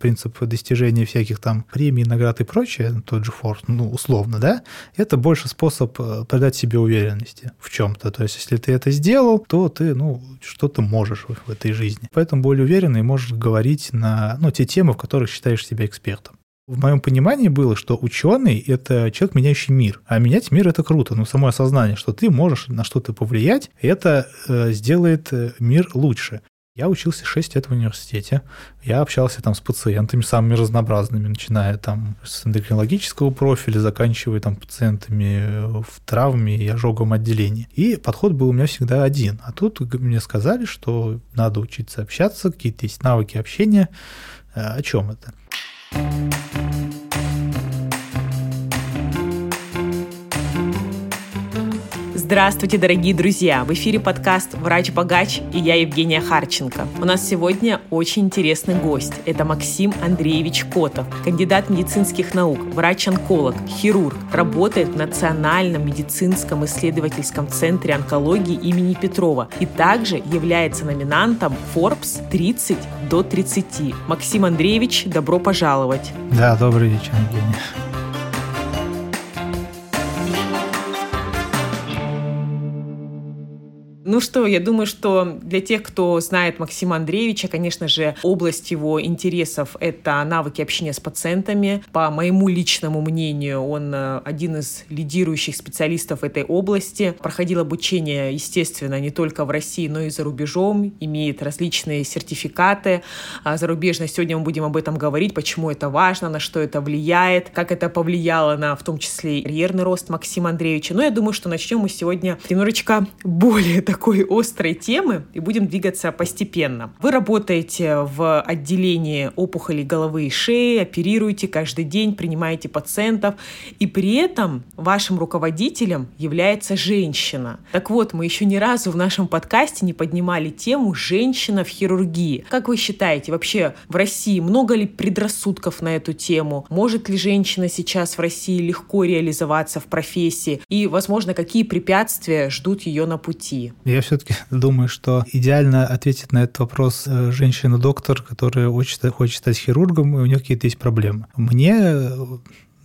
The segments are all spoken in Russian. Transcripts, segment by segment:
принцип достижения всяких там премий, наград и прочее, тот же Форд, ну, условно, да, это больше способ э, придать себе уверенности в чем-то. То есть, если ты это сделал, то ты, ну, что-то можешь в, в этой жизни. Поэтому более уверенный можешь говорить на, ну, те темы, в которых считаешь себя экспертом. В моем понимании было, что ученый – это человек, меняющий мир. А менять мир – это круто. Но само осознание, что ты можешь на что-то повлиять, это э, сделает э, мир лучше. Я учился 6 лет в университете. Я общался там с пациентами самыми разнообразными, начиная там с эндокринологического профиля, заканчивая там пациентами в травме и ожоговом отделении. И подход был у меня всегда один. А тут мне сказали, что надо учиться общаться, какие-то есть навыки общения. Э, о чем это? Здравствуйте, дорогие друзья! В эфире подкаст «Врач-богач» и я, Евгения Харченко. У нас сегодня очень интересный гость. Это Максим Андреевич Котов, кандидат медицинских наук, врач-онколог, хирург, работает в Национальном медицинском исследовательском центре онкологии имени Петрова и также является номинантом Forbes 30 до 30. Максим Андреевич, добро пожаловать! Да, добрый вечер, Евгения. Ну что, я думаю, что для тех, кто знает Максима Андреевича, конечно же, область его интересов — это навыки общения с пациентами. По моему личному мнению, он э, один из лидирующих специалистов этой области. Проходил обучение, естественно, не только в России, но и за рубежом, имеет различные сертификаты а зарубежные. Сегодня мы будем об этом говорить, почему это важно, на что это влияет, как это повлияло на, в том числе, карьерный рост Максима Андреевича. Но я думаю, что начнем мы сегодня немножечко более так такой острой темы и будем двигаться постепенно. Вы работаете в отделении опухолей головы и шеи, оперируете каждый день, принимаете пациентов, и при этом вашим руководителем является женщина. Так вот, мы еще ни разу в нашем подкасте не поднимали тему «женщина в хирургии». Как вы считаете, вообще в России много ли предрассудков на эту тему? Может ли женщина сейчас в России легко реализоваться в профессии? И, возможно, какие препятствия ждут ее на пути? Я все-таки думаю, что идеально ответит на этот вопрос э, женщина-доктор, которая хочет, хочет стать хирургом, и у нее какие-то есть проблемы. Мне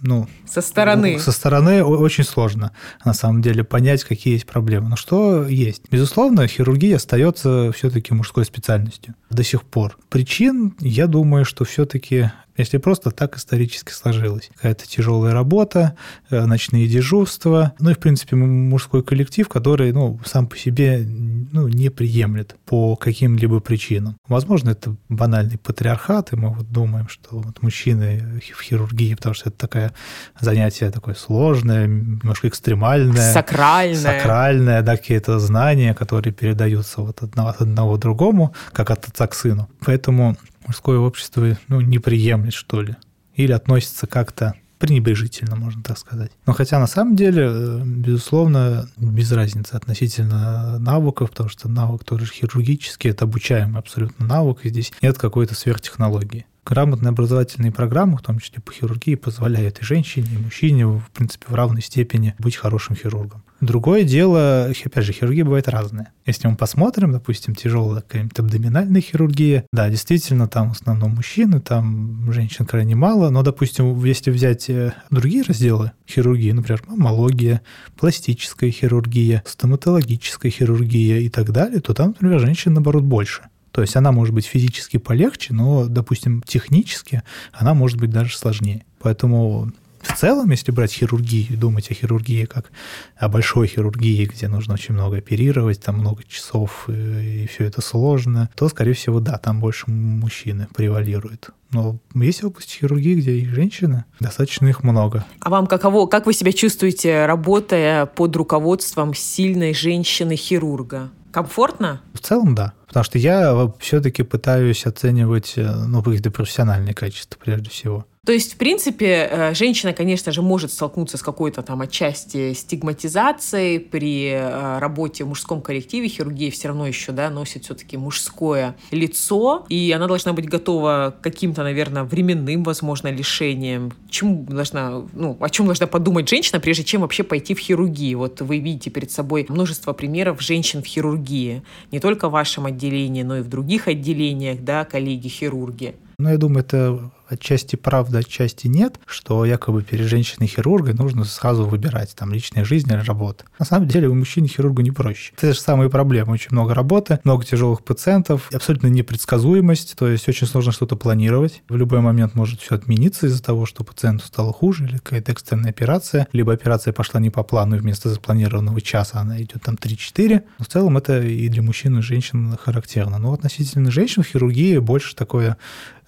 ну, со стороны. Со стороны очень сложно, на самом деле, понять, какие есть проблемы. Но что есть? Безусловно, хирургия остается все-таки мужской специальностью до сих пор. Причин, я думаю, что все-таки если просто так исторически сложилось. Какая-то тяжелая работа, э, ночные дежурства, ну и, в принципе, мужской коллектив, который, ну, сам по себе, ну, не приемлет по каким-либо причинам. Возможно, это банальный патриархат, и мы вот думаем, что вот мужчины в хирургии, потому что это такое занятие такое сложное, немножко экстремальное. Сакральное. Сакральное, да, какие-то знания, которые передаются вот от одного, от одного другому, как от отца к сыну. Поэтому мужское общество ну, не приемлет, что ли. Или относится как-то пренебрежительно, можно так сказать. Но хотя на самом деле, э, безусловно, без разницы относительно навыков, потому что навык тоже хирургический, это обучаемый абсолютно навык, и здесь нет какой-то сверхтехнологии грамотные образовательные программы, в том числе по хирургии, позволяют и женщине, и мужчине, в принципе, в равной степени быть хорошим хирургом. Другое дело, опять же, хирургия бывает разная. Если мы посмотрим, допустим, тяжелая какая-нибудь абдоминальная хирургия, да, действительно, там в основном мужчины, там женщин крайне мало, но, допустим, если взять э, другие разделы хирургии, например, маммология, пластическая хирургия, стоматологическая хирургия и так далее, то там, например, женщин, наоборот, больше. То есть она может быть физически полегче, но, допустим, технически она может быть даже сложнее. Поэтому в целом, если брать хирургию, думать о хирургии как о большой хирургии, где нужно очень много оперировать, там много часов, и, и все это сложно, то, скорее всего, да, там больше мужчины превалируют. Но есть области хирургии, где и женщины, достаточно их много. А вам каково, как вы себя чувствуете, работая под руководством сильной женщины-хирурга? Комфортно? В целом, да. Потому что я все-таки пытаюсь оценивать э, ну, какие-то профессиональные качества прежде всего. То есть, в принципе, э, женщина, конечно же, может столкнуться с какой-то там отчасти стигматизацией при э, работе в мужском коллективе. Хирургия все равно еще да, носит все-таки мужское лицо, и она должна быть готова к каким-то, наверное, временным, возможно, лишениям. Чему должна, ну, о чем должна подумать женщина, прежде чем вообще пойти в хирургию? Вот вы видите перед собой множество примеров женщин в хирургии. Не только в вашем отделении, но и в других отделениях, да, коллеги-хирурги. Ну, я думаю, это отчасти правда, отчасти нет, что якобы перед женщиной-хирургой нужно сразу выбирать там личная жизнь или работа. На самом деле у мужчины-хирурга не проще. Это же самые проблемы. Очень много работы, много тяжелых пациентов, абсолютно непредсказуемость, то есть очень сложно что-то планировать. В любой момент может все отмениться из-за того, что пациенту стало хуже или какая-то экстренная операция, либо операция пошла не по плану, и вместо запланированного часа она идет там 3-4. Но в целом это и для мужчин и женщин характерно. Но относительно женщин в хирургии больше такое,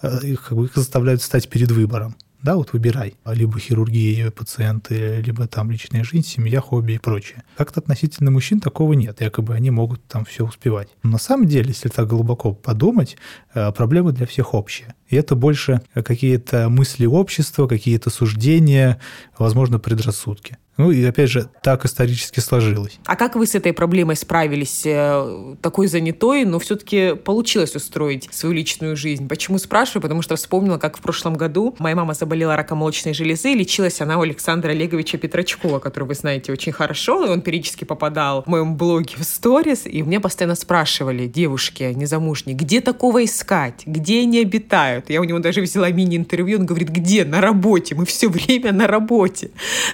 их, как бы, их заставляют заставляют стать перед выбором. Да, вот выбирай. Либо хирургия, пациенты, либо там личная жизнь, семья, хобби и прочее. Как-то относительно мужчин такого нет. Якобы они могут там все успевать. Но на самом деле, если так глубоко подумать, э, проблемы для всех общие. И это больше какие-то мысли общества, какие-то суждения, возможно, предрассудки. Ну и опять же, так исторически сложилось. А как вы с этой проблемой справились? Э, такой занятой, но все-таки получилось устроить свою личную жизнь. Почему спрашиваю? Потому что вспомнила, как в прошлом году моя мама заболела раком молочной железы, и лечилась она у Александра Олеговича Петрачкова, которого вы знаете очень хорошо, и он периодически попадал в моем блоге в сторис, и мне постоянно спрашивали, девушки незамужние, где такого искать? Где они обитают? Я у него даже взяла мини-интервью, он говорит, где? На работе. Мы все время на работе.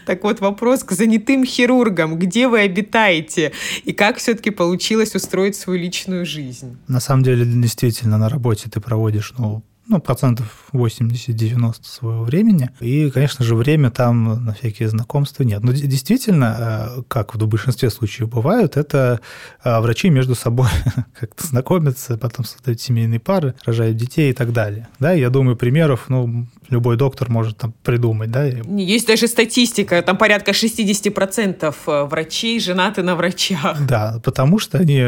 Так вот, вопрос к занятым хирургам. Где вы обитаете? И как все-таки получилось устроить свою личную жизнь? На самом деле, действительно, на работе ты проводишь, ну, ну, процентов 80-90 своего времени. И, конечно же, время там на всякие знакомства нет. Но действительно, э, как в большинстве случаев бывают, это э, врачи между собой как-то знакомятся, потом создают семейные пары, рожают детей и так далее. Да, я думаю, примеров, ну, любой доктор может там придумать, да. Есть даже статистика, там порядка 60% э, врачей женаты на врачах. Да, потому что они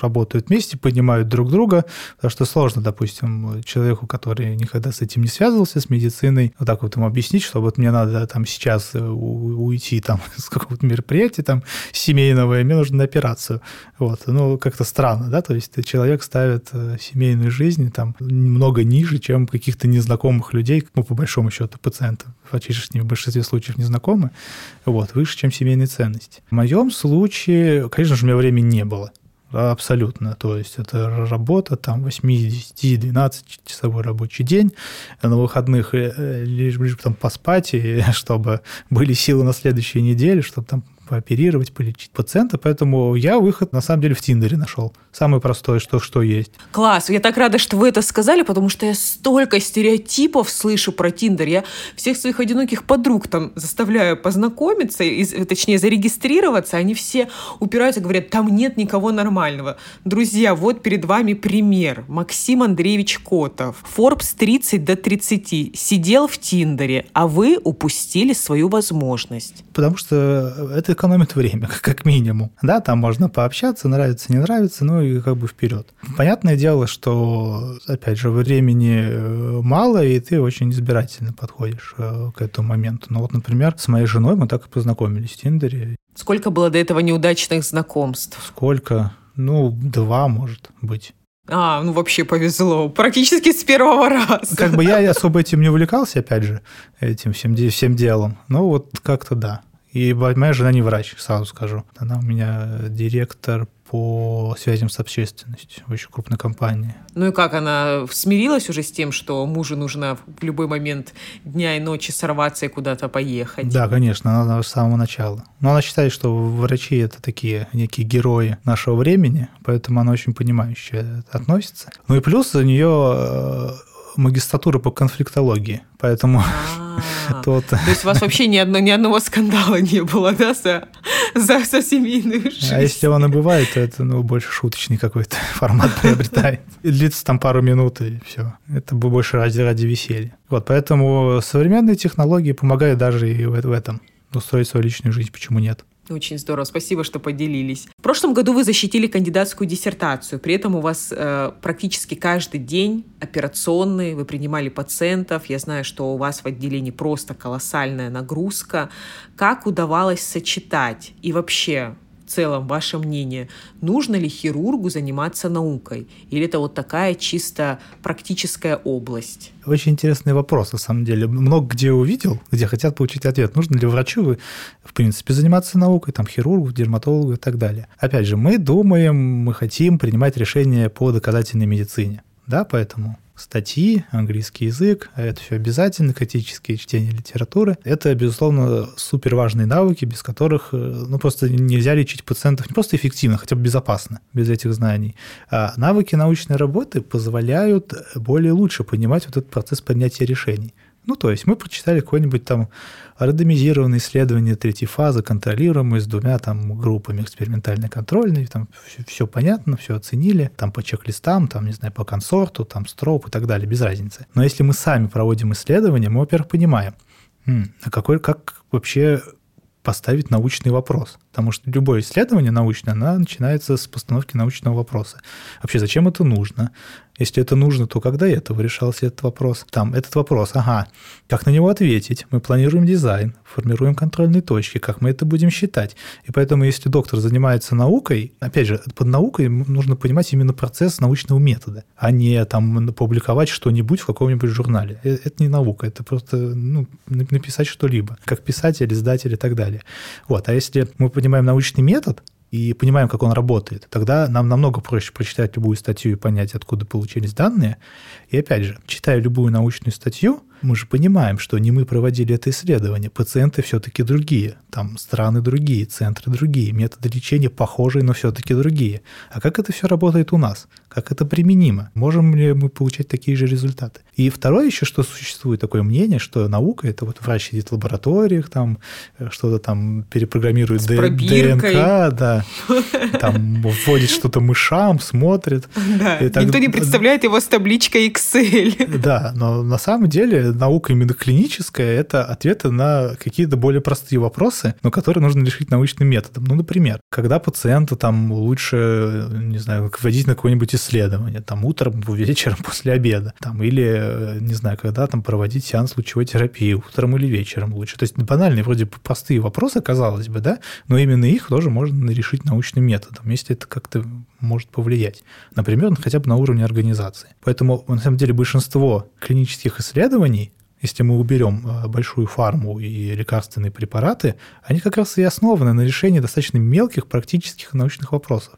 работают вместе, понимают друг друга, потому что сложно, допустим, человеку, который никогда с этим не связывался, с медициной, вот так вот ему объяснить, что вот мне надо там сейчас э, уйти там с какого-то мероприятия там семейного, и мне нужно на операцию. Вот, ну, как-то странно, да, то есть человек ставит э, семейную жизнь там немного ниже, чем каких-то незнакомых людей, ну, по большому счету, ними в большинстве случаев не знакомы, вот, выше, чем семейные ценности. В моем случае, конечно же, у меня времени не было. Абсолютно. То есть это работа, там 8-10-12 часовой рабочий день, на выходных э, э, лишь, лишь там поспать, и чтобы были силы на следующей неделе, чтобы там пооперировать, полечить пациента. Поэтому я выход, на самом деле, в Тиндере нашел. Самый простой, что, что есть. Класс. Я так рада, что вы это сказали, потому что я столько стереотипов слышу про Тиндер. Я всех своих одиноких подруг там заставляю познакомиться, и, точнее, зарегистрироваться. Они все упираются, говорят, там нет никого нормального. Друзья, вот перед вами пример. Максим Андреевич Котов. Forbes 30 до 30. Сидел в Тиндере, а вы упустили свою возможность. Потому что это экономит время, как минимум. Да, там можно пообщаться, нравится, не нравится, ну и как бы вперед. Понятное дело, что, опять же, времени э, мало, и ты очень избирательно подходишь э, к этому моменту. Ну вот, например, с моей женой мы так и познакомились в Тиндере. Сколько было до этого неудачных знакомств? Сколько? Ну, два, может быть. А, ну вообще повезло. Практически с первого раза. Как бы я особо этим не увлекался, опять же, этим всем, всем делом. Но вот как-то да. И моя жена не врач, сразу скажу. Она у меня директор по связям с общественностью в очень крупной компании. Ну и как, она смирилась уже с тем, что мужу нужно в любой момент дня и ночи сорваться и куда-то поехать? Да, конечно, она с самого начала. Но она считает, что врачи – это такие некие герои нашего времени, поэтому она очень понимающе относится. Ну и плюс у нее магистратура по конфликтологии, поэтому а, тот... То есть у вас вообще ни, одно, ни одного скандала не было, да, за, за, за семейную жизнь? А если он и бывает, то это ну, больше шуточный какой-то формат приобретает. И длится там пару минут, и все. Это больше ради, ради веселья. Вот, поэтому современные технологии помогают даже и в, в этом устроить свою личную жизнь, почему нет? Очень здорово, спасибо, что поделились. В прошлом году вы защитили кандидатскую диссертацию, при этом у вас э, практически каждый день операционный, вы принимали пациентов, я знаю, что у вас в отделении просто колоссальная нагрузка. Как удавалось сочетать и вообще целом ваше мнение, нужно ли хирургу заниматься наукой? Или это вот такая чисто практическая область? Очень интересный вопрос, на самом деле. Много где увидел, где хотят получить ответ. Нужно ли врачу, в принципе, заниматься наукой, там, хирургу, дерматологу и так далее. Опять же, мы думаем, мы хотим принимать решения по доказательной медицине. Да, поэтому статьи, английский язык, а это все обязательно, критические чтения литературы. Это, безусловно, супер важные навыки, без которых э, ну, просто нельзя лечить пациентов не просто эффективно, хотя бы безопасно, без этих знаний. А навыки научной работы позволяют более лучше понимать вот этот процесс принятия решений. Ну, то есть мы прочитали какое-нибудь там рандомизированное исследование третьей фазы, контролируемое с двумя там группами экспериментальной контрольной, там все, все понятно, все оценили, там по чек-листам, там, не знаю, по консорту, там строп и так далее, без разницы. Но если мы сами проводим исследование, мы, во-первых, понимаем, а какой, как вообще поставить научный вопрос. Потому что любое исследование научное, оно начинается с постановки научного вопроса. Вообще, зачем это нужно? Если это нужно, то когда этого решался этот вопрос? Там, этот вопрос, ага, как на него ответить? Мы планируем дизайн, формируем контрольные точки, как мы это будем считать. И поэтому, если доктор занимается наукой, опять же, под наукой нужно понимать именно процесс научного метода, а не там публиковать что-нибудь в каком-нибудь журнале. Э, это не наука, это просто ну, написать что-либо, как писатель, издатель и так далее. Вот. А если мы понимаем научный метод, и понимаем, как он работает, тогда нам намного проще прочитать любую статью и понять, откуда получились данные. И опять же, читая любую научную статью, мы же понимаем, что не мы проводили это исследование, пациенты все-таки другие, там страны другие, центры другие, методы лечения похожие, но все-таки другие. А как это все работает у нас? Как это применимо? Можем ли мы получать такие же результаты? И второе еще, что существует такое мнение, что наука – это вот врач сидит в лабораториях, там э, что-то там перепрограммирует ДНК, да, там вводит что-то мышам, смотрит. Да, никто не представляет его с табличкой Excel. Да, но на самом деле наука именно клиническая – это ответы на какие-то более простые вопросы, но которые нужно решить научным методом. Ну, например, когда пациенту там лучше, не знаю, вводить на какое-нибудь исследование, там утром, вечером, после обеда, там, или, не знаю, когда там проводить сеанс лучевой терапии, утром или вечером лучше. То есть банальные, вроде простые вопросы, казалось бы, да, но именно их тоже можно решить научным методом, если это как-то может повлиять. Например, хотя бы на уровне организации. Поэтому, на самом деле, большинство клинических исследований если мы уберем э, большую фарму и лекарственные препараты, они как раз и основаны на решении достаточно мелких практических научных вопросов.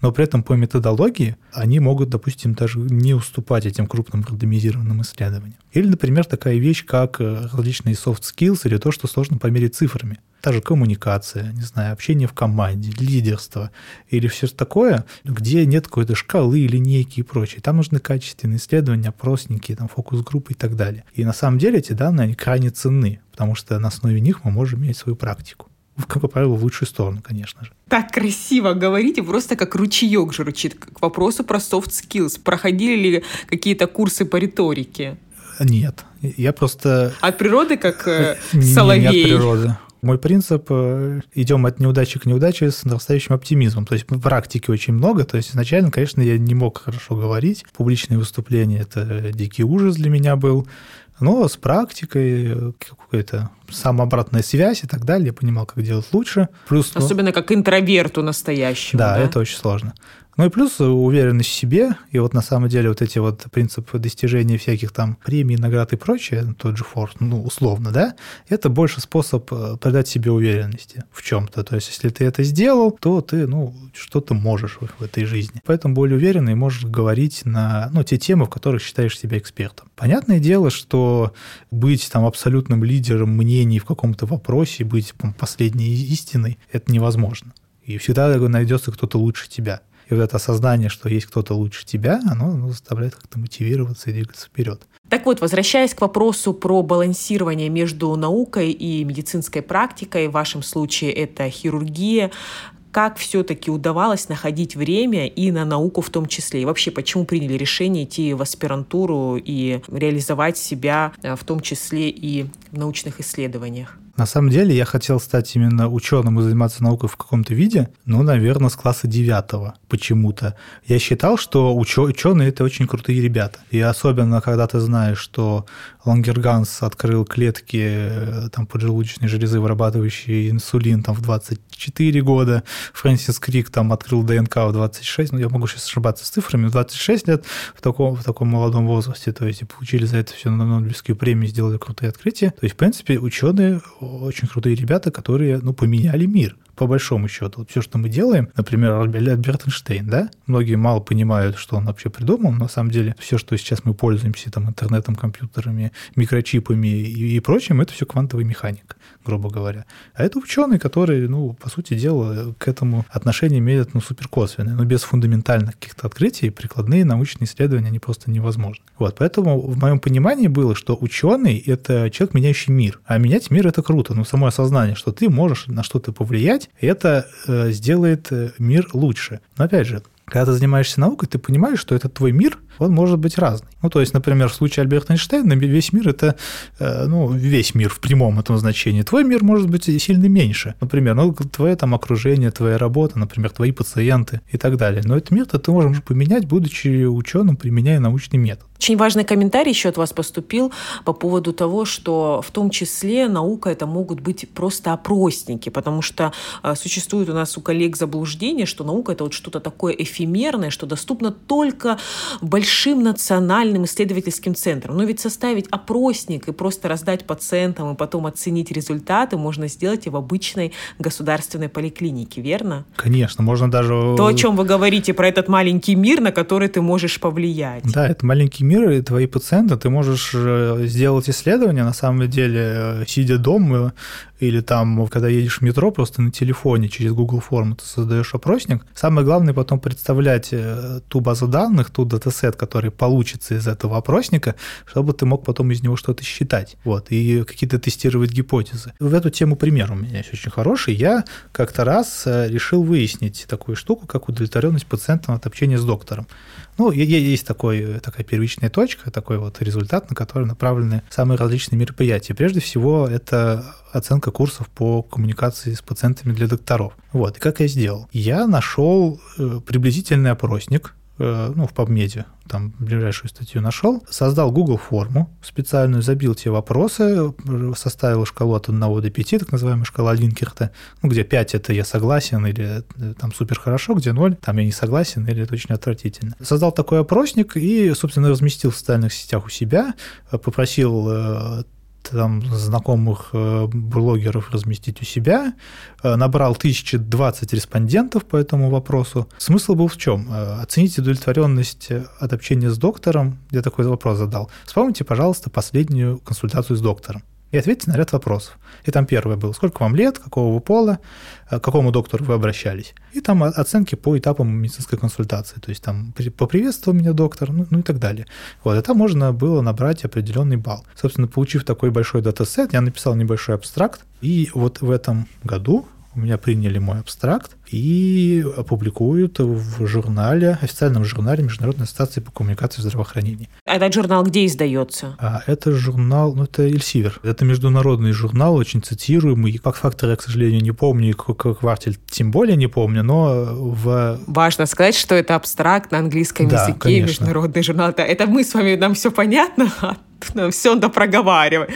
Но при этом по методологии они могут, допустим, даже не уступать этим крупным рандомизированным исследованиям. Или, например, такая вещь, как э, различные soft skills или то, что сложно померить цифрами та же коммуникация, не знаю, общение в команде, лидерство или все такое, где нет какой-то шкалы, линейки и прочее. Там нужны качественные исследования, опросники, там, фокус-группы и так далее. И на самом деле эти данные, они крайне ценны, потому что на основе них мы можем иметь свою практику. Как правило, в лучшую сторону, конечно же. Так красиво говорите, просто как ручеек журчит. К вопросу про soft skills. Проходили ли какие-то курсы по риторике? Нет, я просто... От природы, как э, соловей? Не, не от природы. Мой принцип э, – идем от неудачи к неудаче с нарастающим оптимизмом. То есть практики очень много. То есть изначально, конечно, я не мог хорошо говорить. Публичные выступления – это дикий ужас для меня был. Но с практикой, э, какая-то самообратная связь и так далее, я понимал, как делать лучше. Плюс, ну, Особенно ну, как интроверту настоящему. Да, да, это очень сложно. Ну и плюс уверенность в себе, и вот на самом деле вот эти вот принципы достижения всяких там премий, наград и прочее, тот же Форд, ну, условно, да, это больше способ э, придать себе уверенности в чем-то. То есть, если ты это сделал, то ты, ну, что-то можешь в, в этой жизни. Поэтому более уверенный можешь говорить на, ну, те темы, в которых считаешь себя экспертом. Понятное дело, что быть там абсолютным лидером мнений в каком-то вопросе, быть последней истиной, это невозможно. И всегда найдется кто-то лучше тебя. И вот это осознание, что есть кто-то лучше тебя, оно, оно заставляет как-то мотивироваться и двигаться вперед. Так вот, возвращаясь к вопросу про балансирование между наукой и медицинской практикой, в вашем случае это хирургия, как все-таки удавалось находить время и на науку в том числе? И вообще, почему приняли решение идти в аспирантуру и реализовать себя э, в том числе и в научных исследованиях? На самом деле я хотел стать именно ученым и заниматься наукой в каком-то виде, ну, наверное, с класса девятого почему-то. Я считал, что ученые – это очень крутые ребята. И особенно, когда ты знаешь, что Лангерганс открыл клетки э, там, поджелудочной железы, вырабатывающие инсулин там, в 24 года, Фрэнсис Крик там открыл ДНК в 26, ну, я могу сейчас ошибаться с цифрами, в 26 лет в таком, в таком молодом возрасте, то есть получили за это все на Нобелевскую премию, сделали крутые открытия. То есть, в принципе, ученые очень крутые ребята, которые, ну, поменяли мир по большому счету. Вот все, что мы делаем, например, Альберт Эйнштейн, да, многие мало понимают, что он вообще придумал, но на самом деле все, что сейчас мы пользуемся, там, интернетом, компьютерами, микрочипами и, и прочим, это все квантовый механик, грубо говоря. А это ученый, который, ну, по сути дела, к этому отношение имеет, ну, супер косвенное, но без фундаментальных каких-то открытий прикладные научные исследования, они просто невозможны. Вот, поэтому в моем понимании было, что ученый – это человек, меняющий мир, а менять мир – это круто, ну, само осознание, что ты можешь на что-то повлиять, делать, это э, сделает э, мир лучше. Но опять же, когда ты занимаешься наукой, ты понимаешь, что этот твой мир он может быть разный. Ну, то есть, например, в случае Альберта Эйнштейна весь мир – это, э, ну, весь мир в прямом этом значении. Твой мир может быть сильно меньше. Например, ну, твое там окружение, твоя работа, например, твои пациенты и так далее. Но этот мир ты можешь поменять, будучи ученым, применяя научный метод. Очень важный комментарий еще от вас поступил по поводу того, что в том числе наука это могут быть просто опросники, потому что э, существует у нас у коллег заблуждение, что наука это вот что-то такое эфемерное, что доступно только большим большим национальным исследовательским центром. Но ведь составить опросник и просто раздать пациентам и потом оценить результаты можно сделать и в обычной государственной поликлинике, верно? Конечно, можно даже... То, о чем вы говорите про этот маленький мир, на который ты можешь повлиять. Да, это маленький мир, и твои пациенты, ты можешь э, сделать исследование, на самом деле, э, сидя дома, или там, когда едешь в метро, просто на телефоне через Google форму ты создаешь опросник. Самое главное потом представлять э, ту базу данных, ту датасет, который получится из этого опросника, чтобы ты мог потом из него что-то считать, вот, и какие-то тестировать гипотезы. В эту тему пример у меня есть очень хороший. Я как-то раз э, решил выяснить такую штуку, как удовлетворенность пациента от общения с доктором. Ну, есть такой, такая первичная точка, такой вот результат, на который направлены самые различные мероприятия. Прежде всего, это оценка курсов по коммуникации с пациентами для докторов. Вот, и как я сделал? Я нашел э, приблизительный опросник, Э, ну, в PubMed, там ближайшую статью нашел, создал Google форму специальную, забил те вопросы, составил шкалу от 1 до 5, так называемая шкала Линкерта, ну, где 5 это я согласен или э, там супер хорошо, где 0 там я не согласен или это очень отвратительно. Создал такой опросник и, собственно, разместил в социальных сетях у себя, э, попросил там знакомых э, блогеров разместить у себя, э, набрал 1020 респондентов по этому вопросу. Смысл был в чем? Э, оцените удовлетворенность от общения с доктором. Я такой вопрос задал. Вспомните, пожалуйста, последнюю консультацию с доктором и ответьте на ряд вопросов. И там первое было, сколько вам лет, какого вы пола, к какому доктору вы обращались. И там оценки по этапам медицинской консультации. То есть там поприветствовал меня доктор, ну, ну и так далее. Вот, и там можно было набрать определенный балл. Собственно, получив такой большой датасет, я написал небольшой абстракт. И вот в этом году у меня приняли мой абстракт и опубликуют в журнале, официальном журнале Международной ассоциации по коммуникации в здравоохранении. А этот журнал где издается? А это журнал, ну это Эльсивер. Это международный журнал, очень цитируемый. Как фактор я, к сожалению, не помню, как квартель тем более не помню, но в... Важно сказать, что это абстракт на английском да, языке, конечно. международный журнал. Это, это мы с вами, нам все понятно, а все надо проговаривать.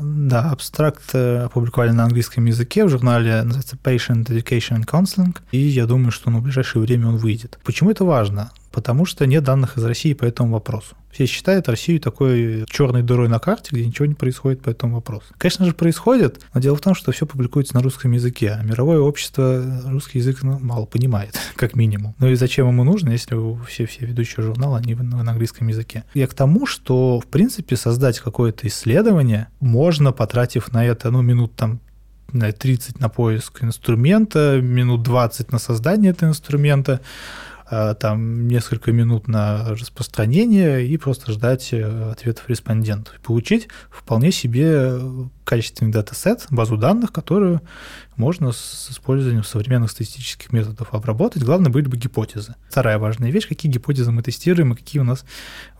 Да, абстракт э, опубликовали на английском языке в журнале, называется Patient Education and Counseling, и я думаю, что ну, в ближайшее время он выйдет. Почему это важно? Потому что нет данных из России по этому вопросу. Все считают Россию такой черной дырой на карте, где ничего не происходит по этому вопросу. Конечно же, происходит, но дело в том, что все публикуется на русском языке, а мировое общество русский язык ну, мало понимает, как минимум. Ну и зачем ему нужно, если все, все ведущие журналы, они на английском языке. Я к тому, что, в принципе, создать какое-то исследование можно, потратив на это, ну, минут там 30 на поиск инструмента, минут 20 на создание этого инструмента, там несколько минут на распространение и просто ждать э, ответов респондентов. И получить вполне себе качественный датасет, базу данных, которую можно с использованием современных статистических методов обработать. Главное были бы гипотезы. Вторая важная вещь, какие гипотезы мы тестируем и какие у нас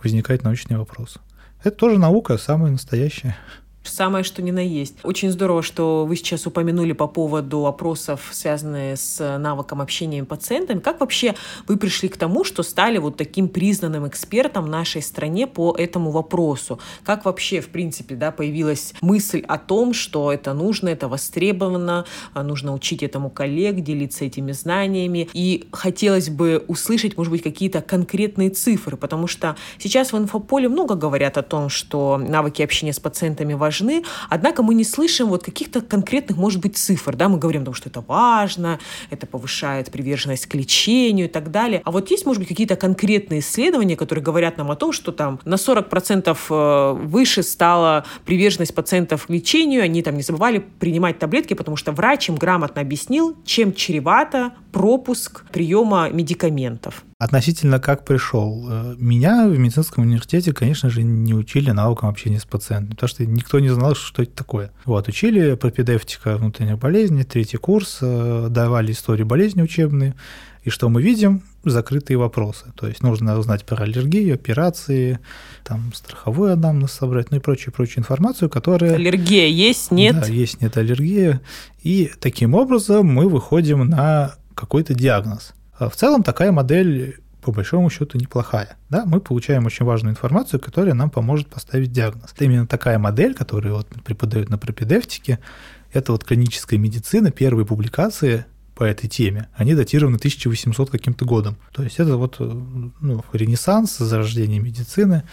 возникают научные вопросы. Это тоже наука, самая настоящая. Самое, что ни на есть. Очень здорово, что вы сейчас упомянули по поводу опросов, связанных с навыком общения с пациентами. Как вообще вы пришли к тому, что стали вот таким признанным экспертом в нашей стране по этому вопросу? Как вообще, в принципе, да, появилась мысль о том, что это нужно, это востребовано, а нужно учить этому коллег, делиться этими знаниями. И хотелось бы услышать, может быть, какие-то конкретные цифры, потому что сейчас в инфополе много говорят о том, что навыки общения с пациентами важны, важны, однако мы не слышим вот каких-то конкретных, может быть, цифр, да, мы говорим что это важно, это повышает приверженность к лечению и так далее. А вот есть, может быть, какие-то конкретные исследования, которые говорят нам о том, что там на 40% э, выше стала приверженность пациентов к лечению, они там не забывали принимать таблетки, потому что врач им грамотно объяснил, чем чревато пропуск приема медикаментов. Относительно как пришел. Э, меня в медицинском университете, конечно же, не учили наукам общения с пациентами, потому что никто не знал, что это такое. Вот, учили пропедевтика внутренних болезней, третий курс, э, давали истории болезни учебные, и что мы видим? Закрытые вопросы. То есть нужно узнать про аллергию, операции, там, страховую анамнез собрать, ну и прочую-прочую информацию, которая... Аллергия есть, нет? Да, есть, нет аллергия. И таким образом мы выходим на какой-то диагноз. А в целом такая модель по большому счету неплохая. Да? Мы получаем очень важную информацию, которая нам поможет поставить диагноз. Это именно такая модель, которую вот преподают на пропедевтике, это вот клиническая медицина, первые публикации по этой теме, они датированы 1800 каким-то годом. То есть это вот ну, ренессанс, зарождение медицины,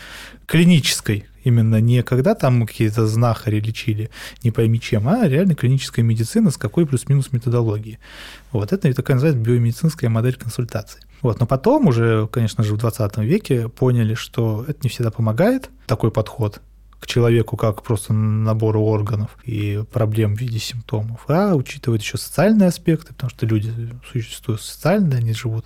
клинической, именно не когда там какие-то знахари лечили, не пойми чем, а реально клиническая медицина с какой плюс-минус методологией. Вот это такая называется биомедицинская модель консультации. Вот, но потом уже, конечно же, в 20 веке поняли, что это не всегда помогает, такой подход, к человеку как просто набору органов и проблем в виде симптомов, а учитывает еще социальные аспекты, потому что люди существуют социально, они живут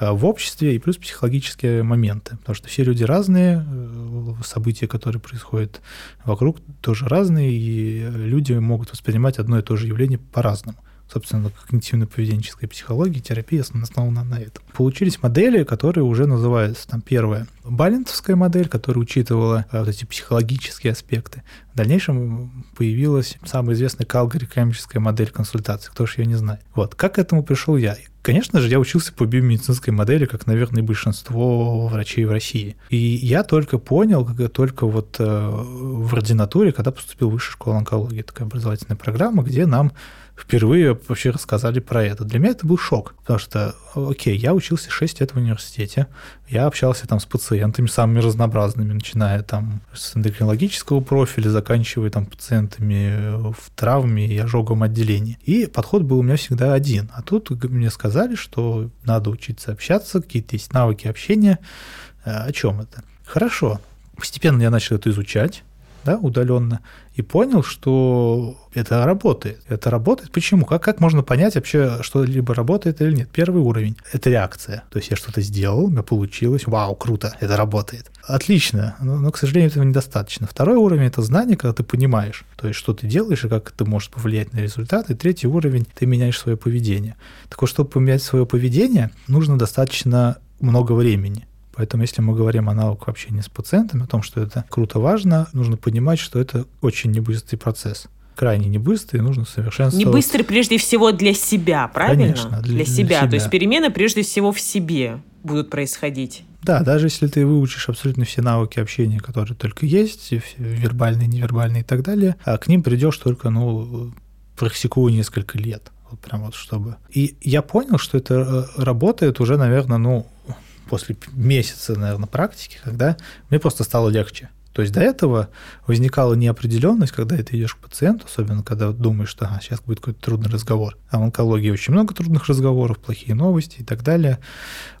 э, в обществе, и плюс психологические моменты, потому что все люди разные, э, события, которые происходят вокруг, тоже разные, и люди могут воспринимать одно и то же явление по-разному собственно, когнитивно-поведенческая психология, терапия основана на этом. Получились модели, которые уже называются, там, первая, Балентовская модель, которая учитывала э, вот эти психологические аспекты. В дальнейшем появилась самая известная калгари-кембриджская модель консультации, кто же ее не знает. Вот, как к этому пришел я? Конечно же, я учился по биомедицинской модели, как, наверное, большинство врачей в России. И я только понял, как только вот э, в ординатуре, когда поступил в высшую школу онкологии, такая образовательная программа, где нам впервые вообще рассказали про это. Для меня это был шок, потому что, окей, я учился 6 лет в университете, я общался там с пациентами самыми разнообразными, начиная там с эндокринологического профиля, заканчивая там пациентами в травме и ожоговом отделении. И подход был у меня всегда один. А тут мне сказали, что надо учиться общаться, какие-то есть навыки общения. Э, о чем это? Хорошо. Постепенно я начал это изучать, да, удаленно, и понял, что это работает. Это работает. Почему? Как, как можно понять вообще, что либо работает или нет? Первый уровень – это реакция. То есть я что-то сделал, у меня получилось, вау, круто, это работает. Отлично, но, но, к сожалению, этого недостаточно. Второй уровень – это знание, когда ты понимаешь, то есть что ты делаешь и как это может повлиять на результат. И третий уровень – ты меняешь свое поведение. Так вот, чтобы поменять свое поведение, нужно достаточно много времени. Поэтому, если мы говорим о навыках общения с пациентами, о том, что это круто важно, нужно понимать, что это очень небыстрый процесс крайне не быстрый, нужно совершенствовать. Не быстрый прежде всего для себя, правильно? Конечно, для, для, себя. для себя. То есть перемены прежде всего в себе будут происходить. Да, даже если ты выучишь абсолютно все навыки общения, которые только есть, вербальные, невербальные и так далее, а к ним придешь только, ну, практикуя несколько лет. Вот прям вот чтобы. И я понял, что это э, работает уже, наверное, ну, после месяца, наверное, практики, когда мне просто стало легче. То есть до этого возникала неопределенность, когда ты идешь к пациенту, особенно когда думаешь, что ага, сейчас будет какой-то трудный разговор. А в онкологии очень много трудных разговоров, плохие новости и так далее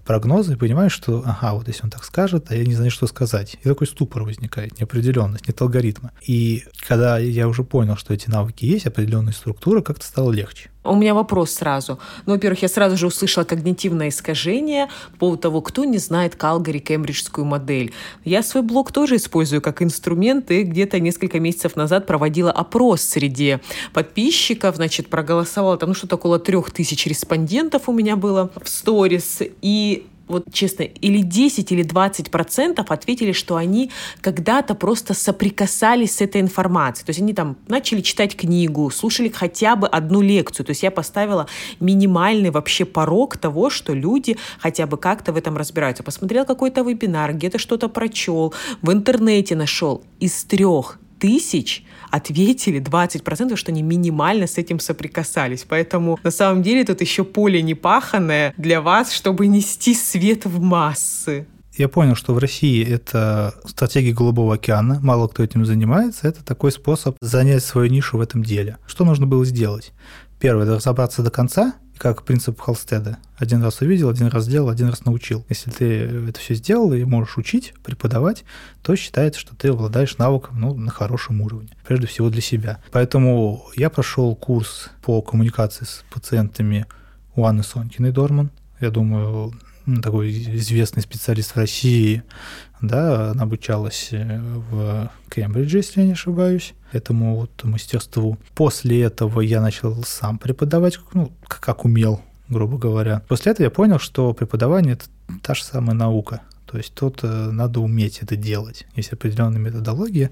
прогнозы и понимаешь, что, ага, вот если он так скажет, а я не знаю, что сказать. И такой ступор возникает, неопределенность, нет алгоритма. И когда я уже понял, что эти навыки есть, определенная структура, как-то стало легче. У меня вопрос сразу. Ну, во-первых, я сразу же услышала когнитивное искажение по поводу того, кто не знает Калгари кембриджскую модель. Я свой блог тоже использую как инструмент, и где-то несколько месяцев назад проводила опрос среди подписчиков, значит, проголосовала там, ну, что-то около трех тысяч респондентов у меня было в сторис, и вот честно, или 10, или 20 процентов ответили, что они когда-то просто соприкасались с этой информацией. То есть они там начали читать книгу, слушали хотя бы одну лекцию. То есть я поставила минимальный вообще порог того, что люди хотя бы как-то в этом разбираются. Посмотрел какой-то вебинар, где-то что-то прочел, в интернете нашел. Из трех тысяч ответили 20%, что они минимально с этим соприкасались. Поэтому на самом деле тут еще поле непаханное для вас, чтобы нести свет в массы. Я понял, что в России это стратегия Голубого океана, мало кто этим занимается, это такой способ занять свою нишу в этом деле. Что нужно было сделать? Первое, разобраться до конца, как принцип Холстеда. Один раз увидел, один раз сделал, один раз научил. Если ты это все сделал и можешь учить, преподавать, то считается, что ты обладаешь навыком ну, на хорошем уровне. Прежде всего для себя. Поэтому я прошел курс по коммуникации с пациентами у Анны Сонькиной Дорман. Я думаю, ну, такой известный специалист в России, да, она обучалась э, в Кембридже, если я не ошибаюсь, этому вот мастерству. После этого я начал сам преподавать, ну, как умел, грубо говоря. После этого я понял, что преподавание – это та же самая наука. То есть тут э, надо уметь это делать. Есть определенная методология.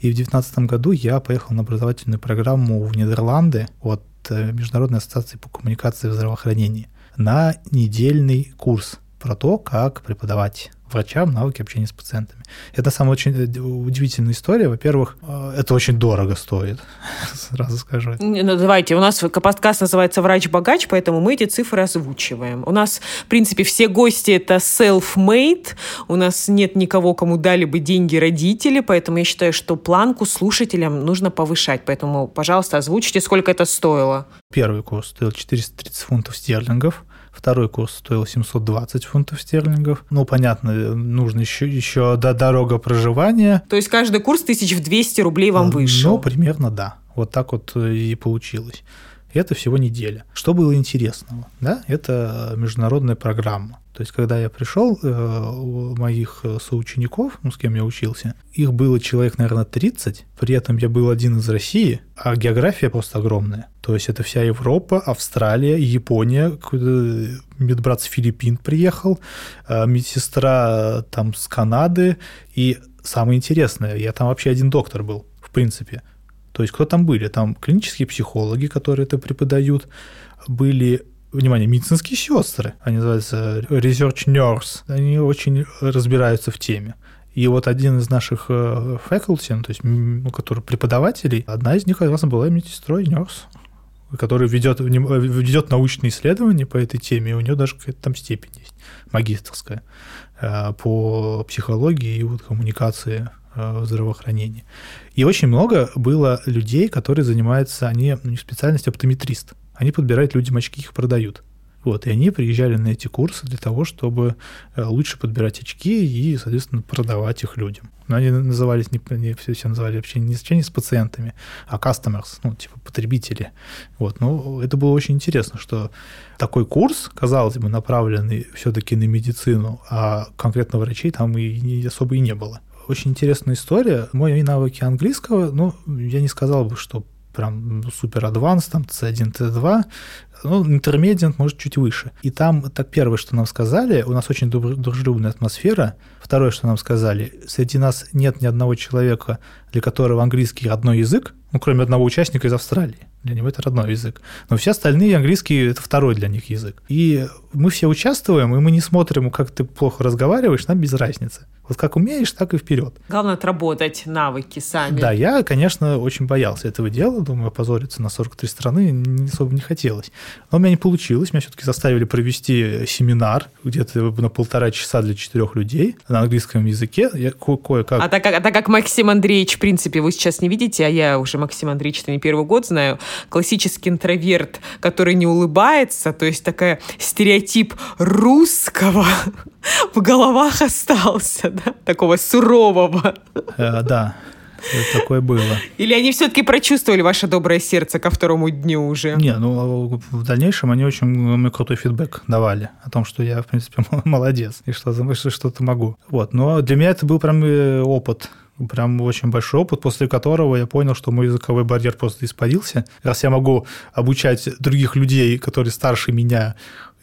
И в 2019 году я поехал на образовательную программу в Нидерланды от э, Международной ассоциации по коммуникации в здравоохранении на недельный курс про то, как преподавать врачам навыки общения с пациентами. Это самая очень э, удивительная история. Во-первых, э, это очень дорого стоит, сразу скажу. Ну, давайте, у нас подкаст называется «Врач-богач», поэтому мы эти цифры озвучиваем. У нас, в принципе, все гости — это self-made, у нас нет никого, кому дали бы деньги родители, поэтому я считаю, что планку слушателям нужно повышать. Поэтому, пожалуйста, озвучите, сколько это стоило. Первый курс стоил 430 фунтов стерлингов, Второй курс стоил 720 фунтов стерлингов. Ну, понятно, нужно еще, еще до дорога проживания. То есть каждый курс тысяч в 200 рублей вам ну, вышел? Ну, примерно да. Вот так вот э, и получилось. Это всего неделя. Что было интересного? Да? Это международная программа. То есть, когда я пришел, э, у моих э, соучеников, ну, с кем я учился, их было человек, наверное, 30, при этом я был один из России, а география просто огромная. То есть, это вся Европа, Австралия, Япония, медбрат с Филиппин приехал, э, медсестра там с Канады, и самое интересное, я там вообще один доктор был, в принципе. То есть, кто там были? Там клинические психологи, которые это преподают, были внимание, медицинские сестры, они называются research nurse, они очень разбираются в теме. И вот один из наших э, faculty, ну, то есть, ну, который преподавателей, одна из них как раз была медсестрой, nurse, который ведет, ведет научные исследования по этой теме, и у нее даже какая-то там степень есть, магистрская, э, по психологии и вот коммуникации э, в здравоохранении. И очень много было людей, которые занимаются, они, у них специальность оптометрист. Они подбирают людям очки, их продают. Вот, и они приезжали на эти курсы для того, чтобы э, лучше подбирать очки и, соответственно, продавать их людям. Но они назывались, не, не все, все называли вообще не, с пациентами, а customers, ну, типа потребители. Вот, но это было очень интересно, что такой курс, казалось бы, направленный все-таки на медицину, а конкретно врачей там и не, особо и не было. Очень интересная история. Мои навыки английского, ну, я не сказал бы, что прям супер адванс, там C1, C2, ну, интермедиант, может, чуть выше. И там, так первое, что нам сказали, у нас очень дружелюбная атмосфера. Второе, что нам сказали, среди нас нет ни одного человека, для которого английский родной язык, ну, кроме одного участника из Австралии. Для него это родной язык. Но все остальные английский – это второй для них язык. И мы все участвуем, и мы не смотрим, как ты плохо разговариваешь, нам без разницы. Вот как умеешь, так и вперед. Главное отработать навыки сами. Да, я, конечно, очень боялся этого дела. Думаю, опозориться на 43 страны не особо не хотелось. Но у меня не получилось. Меня все-таки заставили провести семинар где-то на полтора часа для четырех людей на английском языке. Я ко- кое-как... А так, как, а так как Максим Андреевич, в принципе, вы сейчас не видите, а я уже Максим Андреевич не первый год знаю, классический интроверт, который не улыбается, то есть такая стереотип русского в головах остался, да, такого сурового. Э, да, такое было. Или они все-таки прочувствовали ваше доброе сердце ко второму дню уже? Не, ну в дальнейшем они очень мне крутой фидбэк давали о том, что я, в принципе, молодец и что, что что-то могу. Вот, но для меня это был прям э, опыт Прям очень большой опыт, после которого я понял, что мой языковой барьер просто испарился. Раз я могу обучать других людей, которые старше меня,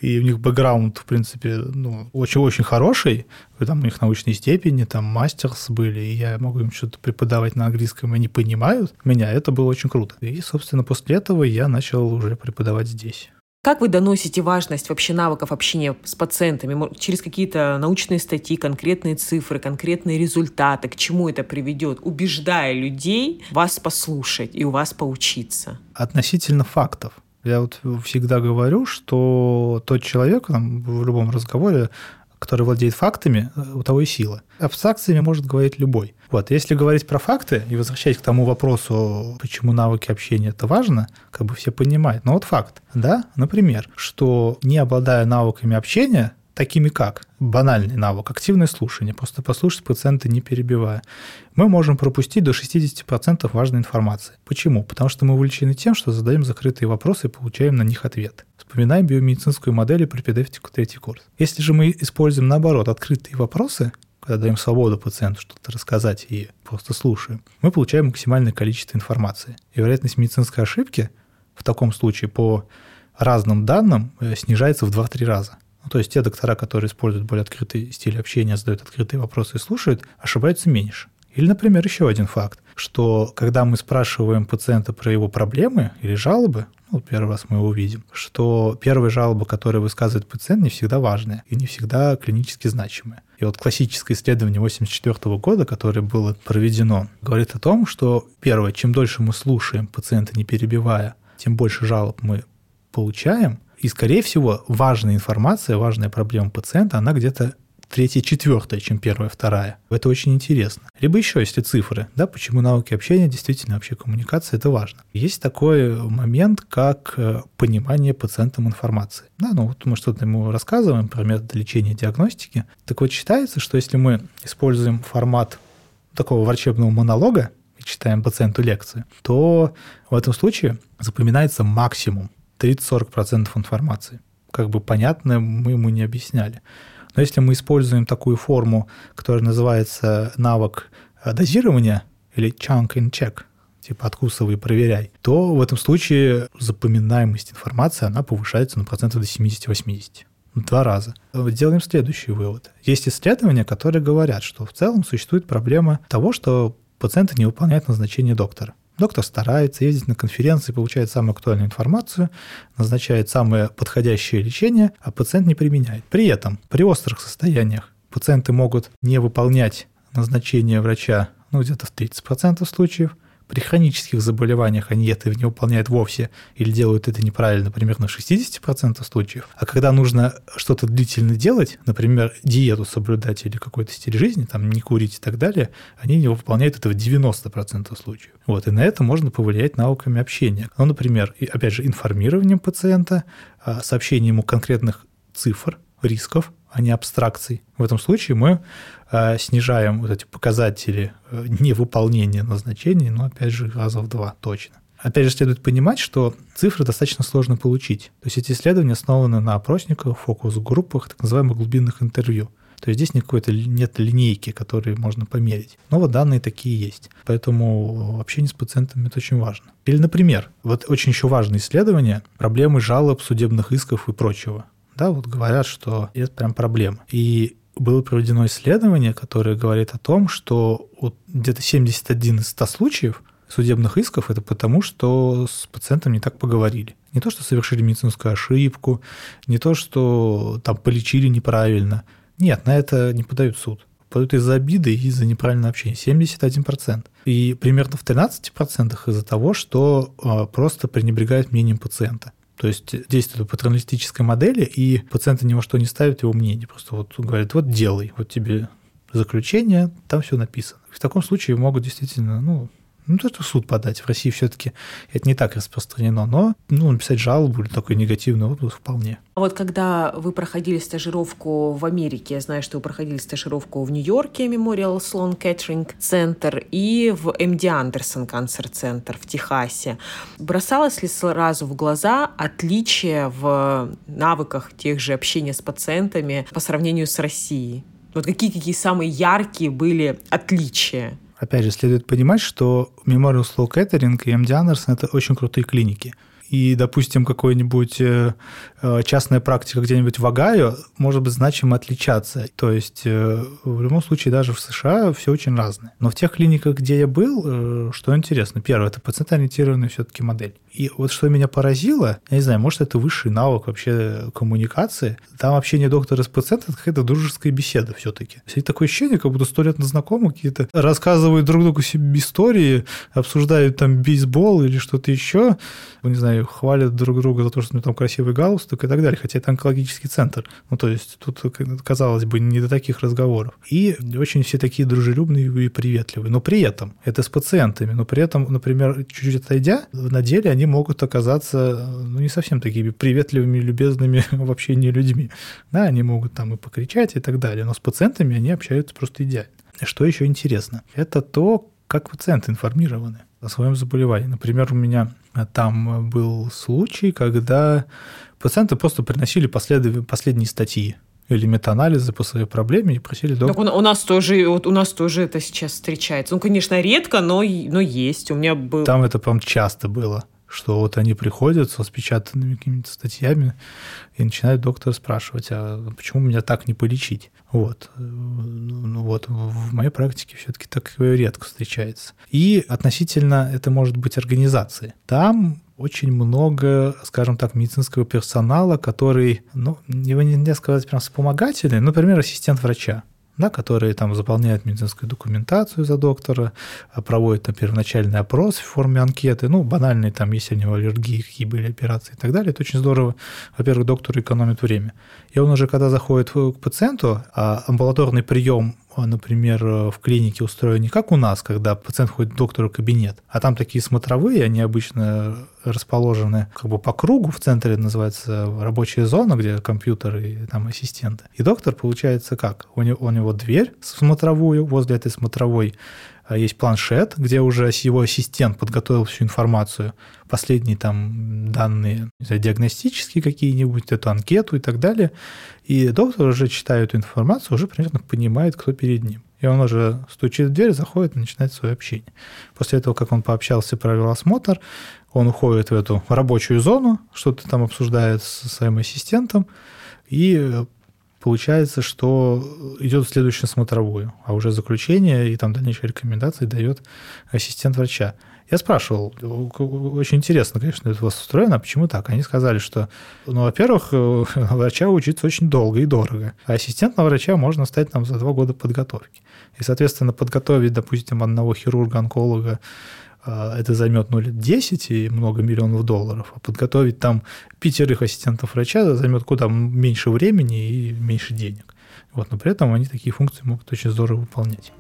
и у них бэкграунд, в принципе, ну, очень-очень хороший, там у них научные степени, там мастерс были, и я могу им что-то преподавать на английском, и они понимают меня, это было очень круто. И, собственно, после этого я начал уже преподавать здесь. Как вы доносите важность вообще навыков общения с пациентами? Через какие-то научные статьи, конкретные цифры, конкретные результаты? К чему это приведет? Убеждая людей вас послушать и у вас поучиться. Относительно фактов. Я вот всегда говорю, что тот человек там, в любом разговоре, который владеет фактами, э, у того и сила. Абстракциями может говорить любой. Вот, если говорить про факты и возвращаясь к тому вопросу, почему навыки общения это важно, как бы все понимают. Но вот факт, да, например, что не обладая навыками общения, такими как банальный навык, активное слушание, просто послушать пациента не перебивая, мы можем пропустить до 60% важной информации. Почему? Потому что мы увлечены тем, что задаем закрытые вопросы и получаем на них ответ. Вспоминаем биомедицинскую модель и пропедевтику третий курс. Если же мы используем, наоборот, открытые вопросы, когда даем свободу пациенту что-то рассказать и просто слушаем, мы получаем максимальное количество информации. И вероятность медицинской ошибки в таком случае по разным данным э, снижается в 2-3 раза. Ну, то есть те доктора, которые используют более открытый стиль общения, задают открытые вопросы и слушают, ошибаются меньше. Или, например, еще один факт, что когда мы спрашиваем пациента про его проблемы или жалобы, ну, первый раз мы его увидим, что первые жалобы, которые высказывает пациент, не всегда важные и не всегда клинически значимые. И вот классическое исследование 1984 года, которое было проведено, говорит о том, что первое, чем дольше мы слушаем пациента, не перебивая, тем больше жалоб мы получаем, и, скорее всего, важная информация, важная проблема пациента, она где-то третья, четвертая, чем первая, вторая. Это очень интересно. Либо еще, если цифры, да, почему навыки общения, действительно, вообще коммуникация, это важно. Есть такой момент, как э, понимание пациентом информации. Да, ну вот мы что-то ему рассказываем про методы лечения диагностики. Так вот, считается, что если мы используем формат такого врачебного монолога, и читаем пациенту лекции, то в этом случае запоминается максимум 30-40% информации. Как бы понятно, мы ему не объясняли. Но если мы используем такую форму, которая называется навык э, дозирования или chunk and check, типа откусывай и проверяй, то в этом случае запоминаемость информации, она повышается на процентов до 70-80. Два раза. Делаем следующий вывод. Есть исследования, которые говорят, что в целом существует проблема того, что пациенты не выполняют назначение доктора. Доктор старается ездить на конференции, получает самую актуальную информацию, назначает самое подходящее лечение, а пациент не применяет. При этом при острых состояниях пациенты могут не выполнять назначение врача ну, где-то в 30% случаев, при хронических заболеваниях они это не выполняют вовсе или делают это неправильно, примерно в 60% случаев. А когда нужно что-то длительно делать, например, диету соблюдать или какой-то стиль жизни, там не курить и так далее, они не выполняют это в 90% случаев. Вот, и на это можно повлиять навыками общения. Ну, например, опять же, информированием пациента, а, сообщением ему конкретных цифр, рисков, а не абстракций. В этом случае мы э, снижаем вот эти показатели э, невыполнения назначений, но опять же раза в два точно. Опять же, следует понимать, что цифры достаточно сложно получить. То есть эти исследования основаны на опросниках, фокус-группах, так называемых глубинных интервью. То есть здесь никакой нет линейки, которые можно померить. Но вот данные такие есть. Поэтому общение с пациентами это очень важно. Или, например, вот очень еще важное исследование проблемы жалоб, судебных исков и прочего да, вот говорят, что это прям проблема. И было проведено исследование, которое говорит о том, что вот где-то 71 из 100 случаев судебных исков это потому, что с пациентом не так поговорили. Не то, что совершили медицинскую ошибку, не то, что там полечили неправильно. Нет, на это не подают суд. Подают из-за обиды и из-за неправильного общения. 71%. И примерно в 13% из-за того, что а, просто пренебрегают мнением пациента. То есть действует по патерналистической модели, и пациенты ни во что не ставят его мнение. Просто вот говорят, вот делай, вот тебе заключение, там все написано. В таком случае могут действительно, ну, ну, то, что в суд подать. В России все-таки это не так распространено, но ну, написать жалобу или такой негативный отзыв вполне. А вот когда вы проходили стажировку в Америке, я знаю, что вы проходили стажировку в Нью-Йорке, Memorial Sloan Kettering Центр, и в МД Андерсон Cancer Центр в Техасе. Бросалось ли сразу в глаза отличие в навыках тех же общения с пациентами по сравнению с Россией? Вот какие какие самые яркие были отличия? Опять же, следует понимать, что Memorial Slow Catering и MD Anderson – это очень крутые клиники и, допустим, какой-нибудь э, э, частная практика где-нибудь в Огайо может быть значимо отличаться. То есть э, в любом случае даже в США все очень разное. Но в тех клиниках, где я был, что интересно, первое, это пациент-ориентированная все-таки модель. И вот что меня поразило, я не знаю, может, это высший навык вообще коммуникации. Там общение доктора с пациентом – это какая-то дружеская беседа все-таки. Есть такое ощущение, как будто сто лет на знакомы какие-то рассказывают друг другу себе истории, обсуждают там бейсбол или что-то еще. Не знаю, хвалят друг друга за то, что у него там красивый галстук и так далее, хотя это онкологический центр. Ну, то есть тут, казалось бы, не до таких разговоров. И очень все такие дружелюбные и приветливые. Но при этом, это с пациентами, но при этом, например, чуть-чуть отойдя, на деле они могут оказаться ну, не совсем такими приветливыми, любезными в общении людьми. Да, они могут там и покричать и так далее, но с пациентами они общаются просто идеально. Что еще интересно? Это то, как пациенты информированы о своем заболевании. Например, у меня там был случай, когда пациенты просто приносили послед... последние статьи или метаанализы по своей проблеме и просили доктора. Так у, у нас тоже, вот у нас тоже это сейчас встречается. Ну, конечно, редко, но, но есть. У меня был. Там это прям часто было что вот они приходят с распечатанными какими-то статьями и начинают доктора спрашивать, а почему меня так не полечить? Вот. Ну вот в моей практике все-таки такое редко встречается. И относительно это может быть организации. Там очень много, скажем так, медицинского персонала, который, ну, его нельзя сказать прям вспомогательный, например, ассистент врача да, которые там заполняют медицинскую документацию за доктора, а проводят там первоначальный опрос в форме анкеты, ну, банальные там, если у него аллергии, какие были операции и так далее. Это очень здорово. Во-первых, доктор экономит время. И он уже, когда заходит к пациенту, а амбулаторный прием например, в клинике устроен не как у нас, когда пациент ходит к доктору в кабинет, а там такие смотровые, они обычно расположены как бы по кругу, в центре называется рабочая зона, где компьютеры и там ассистенты. И доктор получается как? У него, у него дверь смотровую, возле этой смотровой а, есть планшет, где уже его ассистент подготовил всю информацию, последние там данные диагностические какие-нибудь, эту анкету и так далее. И доктор уже читая эту информацию, уже примерно понимает, кто перед ним. И он уже стучит в дверь, заходит и начинает свое общение. После этого, как он пообщался провел осмотр, он уходит в эту рабочую зону, что-то там обсуждает со своим ассистентом, и получается, что идет в следующую смотровую, а уже заключение и там дальнейшие рекомендации дает ассистент врача. Я спрашивал, очень интересно, конечно, это у вас устроено, а почему так? Они сказали, что, ну, во-первых, врача учиться очень долго и дорого, а ассистент на врача можно стать там за два года подготовки. И, соответственно, подготовить, допустим, одного хирурга-онколога это займет ну, лет 10 и много миллионов долларов, а подготовить там пятерых ассистентов врача займет куда меньше времени и меньше денег. Вот, но при этом они такие функции могут очень здорово выполнять.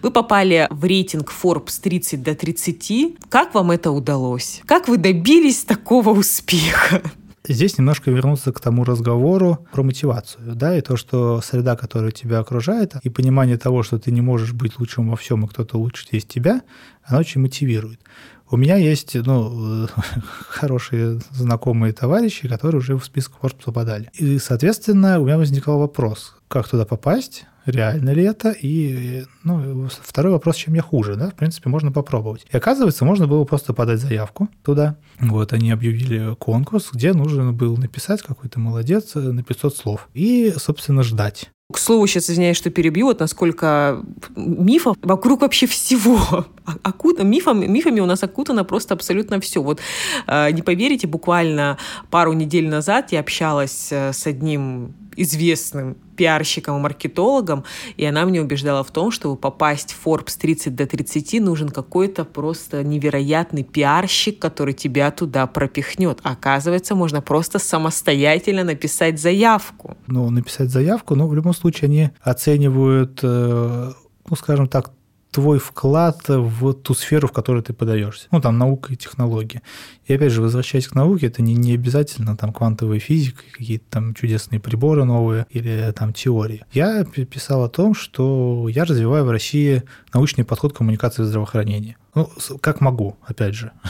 Вы попали в рейтинг Forbes 30 до 30. Как вам это удалось? Как вы добились такого успеха? Здесь немножко вернуться к тому разговору про мотивацию, да, и то, что среда, которая тебя окружает, и понимание того, что ты не можешь быть лучшим во всем, и кто-то лучше есть тебя, она очень мотивирует. У меня есть ну, хорошие знакомые товарищи, которые уже в список Forbes попадали. И, соответственно, у меня возникал вопрос, как туда попасть, реально ли это, и ну, второй вопрос, чем я хуже, да, в принципе, можно попробовать. И оказывается, можно было просто подать заявку туда, вот, они объявили конкурс, где нужно было написать какой-то молодец на 500 слов и, собственно, ждать. К слову, сейчас извиняюсь, что перебью, вот насколько мифов вокруг вообще всего. Окут... Мифами, мифами у нас окутано просто абсолютно все. Вот э, не поверите, буквально пару недель назад я общалась э, с одним известным пиарщиком и маркетологом, и она мне убеждала в том, чтобы попасть в Forbes 30 до 30, нужен какой-то просто невероятный пиарщик, который тебя туда пропихнет. Оказывается, можно просто самостоятельно написать заявку. Ну, написать заявку, но в любом случае они оценивают, э, ну, скажем так, твой вклад в ту сферу, в которую ты подаешься. Ну, там, наука и технология. И опять же, возвращаясь к науке, это не, не обязательно там квантовая физика, какие-то там чудесные приборы новые или там теории. Я писал о том, что я развиваю в России научный подход к коммуникации в здравоохранении. Ну, как могу, опять же.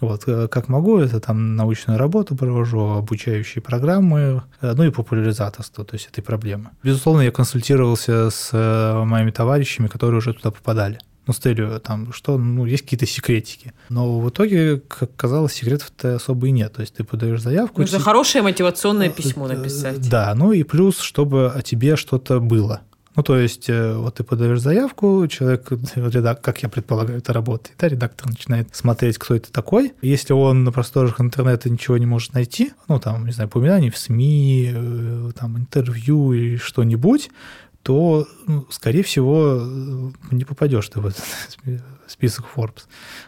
Вот, э, как могу, это там научную работу провожу, обучающие программы, э, ну и популяризаторство, то есть этой проблемы. Безусловно, я консультировался с э, моими товарищами, которые уже туда попадали. Ну, с целью, там, что, ну, есть какие-то секретики. Но в итоге, как казалось, секретов-то особо и нет. То есть ты подаешь заявку... Нужно и... хорошее мотивационное письмо написать. Да, ну и плюс, чтобы о тебе что-то было. Ну, то есть, э, вот ты подаешь заявку, человек, как я предполагаю, это работает, да, редактор начинает смотреть, кто это такой. Если он на просторах интернета ничего не может найти, ну, там, не знаю, упоминаний в СМИ, э, там, интервью или что-нибудь, то, ну, скорее всего, э, не попадешь ты в этот список Forbes.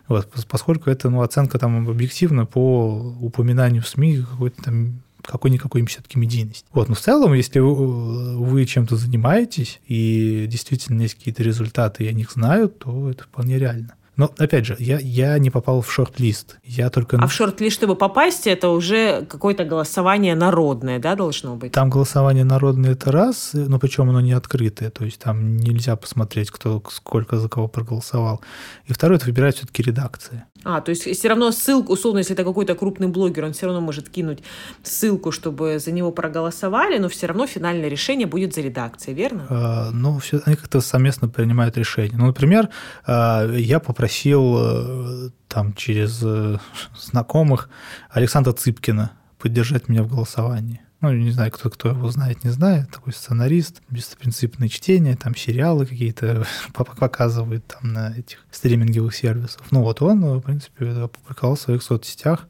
Вот, поскольку это ну, оценка там объективно по упоминанию в СМИ какой-то там какой-никакой все-таки медийность. Вот, но в целом, если вы, вы чем-то занимаетесь и действительно есть какие-то результаты, и о них знают, то это вполне реально. Но, опять же, я, я не попал в шорт-лист. Я только... А в шорт-лист, чтобы попасть, это уже какое-то голосование народное, да, должно быть? Там голосование народное – это раз, но причем оно не открытое, то есть там нельзя посмотреть, кто сколько за кого проголосовал. И второе – это выбирает все-таки редакция. А, то есть все равно ссылку, условно, если это какой-то крупный блогер, он все равно может кинуть ссылку, чтобы за него проголосовали, но все равно финальное решение будет за редакцией, верно? А, ну, все, они как-то совместно принимают решение. Ну, например, а, я попросил э, там через э, знакомых Александра Цыпкина поддержать меня в голосовании ну, не знаю, кто, кто его знает, не знает, такой сценарист, беспринципное чтение, там сериалы какие-то показывает там на этих стриминговых сервисах. Ну, вот он, в принципе, опубликовал в своих соцсетях,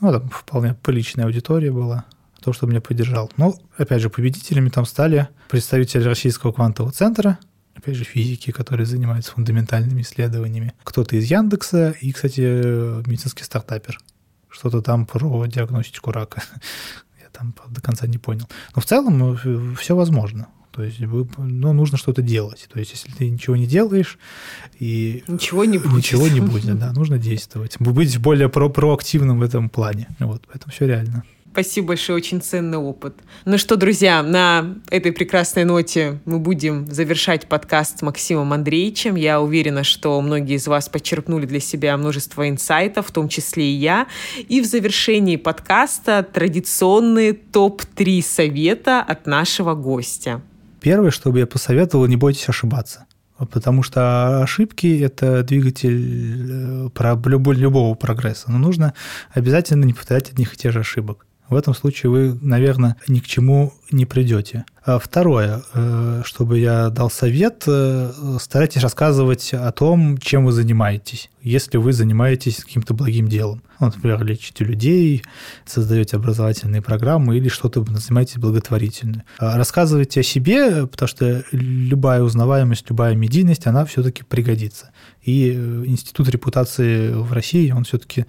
ну, там вполне приличная аудитория была, то, что меня поддержал. Но, опять же, победителями там стали представители Российского квантового центра, опять же, физики, которые занимаются фундаментальными исследованиями, кто-то из Яндекса и, кстати, медицинский стартапер. Что-то там про диагностику рака там до конца не понял. Но в целом э, все возможно. То есть ну, нужно что-то делать. То есть если ты ничего не делаешь и ничего не будет, ничего не будет, да, нужно действовать, быть более про проактивным в этом плане. Вот, поэтому все реально. Спасибо большое, очень ценный опыт. Ну что, друзья, на этой прекрасной ноте мы будем завершать подкаст с Максимом Андреевичем. Я уверена, что многие из вас подчеркнули для себя множество инсайтов, в том числе и я. И в завершении подкаста традиционные топ-3 совета от нашего гостя. Первое, что бы я посоветовал, не бойтесь ошибаться. Потому что ошибки – это двигатель э, любого прогресса. Но нужно обязательно не повторять одних и тех же ошибок в этом случае вы, наверное, ни к чему не придете. А второе, э, чтобы я дал совет, э, старайтесь рассказывать о том, чем вы занимаетесь, если вы занимаетесь каким-то благим делом. Ну, например, лечите людей, создаете образовательные программы или что-то занимаетесь благотворительным. А рассказывайте о себе, потому что любая узнаваемость, любая медийность, она все-таки пригодится. И э, институт репутации в России, он все-таки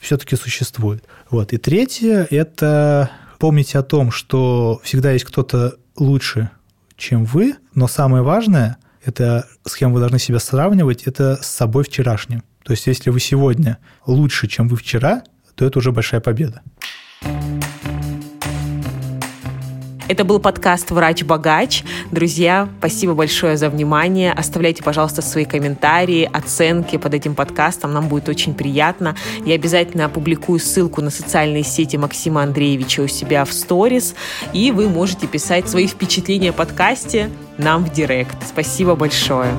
все-таки существует. Вот. И третье – это помните о том, что всегда есть кто-то лучше, чем вы, но самое важное – это с кем вы должны себя сравнивать, это с собой вчерашним. То есть если вы сегодня лучше, чем вы вчера, то это уже большая победа. Это был подкаст «Врач-богач». Друзья, спасибо большое за внимание. Оставляйте, пожалуйста, свои комментарии, оценки под этим подкастом. Нам будет очень приятно. Я обязательно опубликую ссылку на социальные сети Максима Андреевича у себя в сторис. И вы можете писать свои впечатления о подкасте нам в директ. Спасибо большое.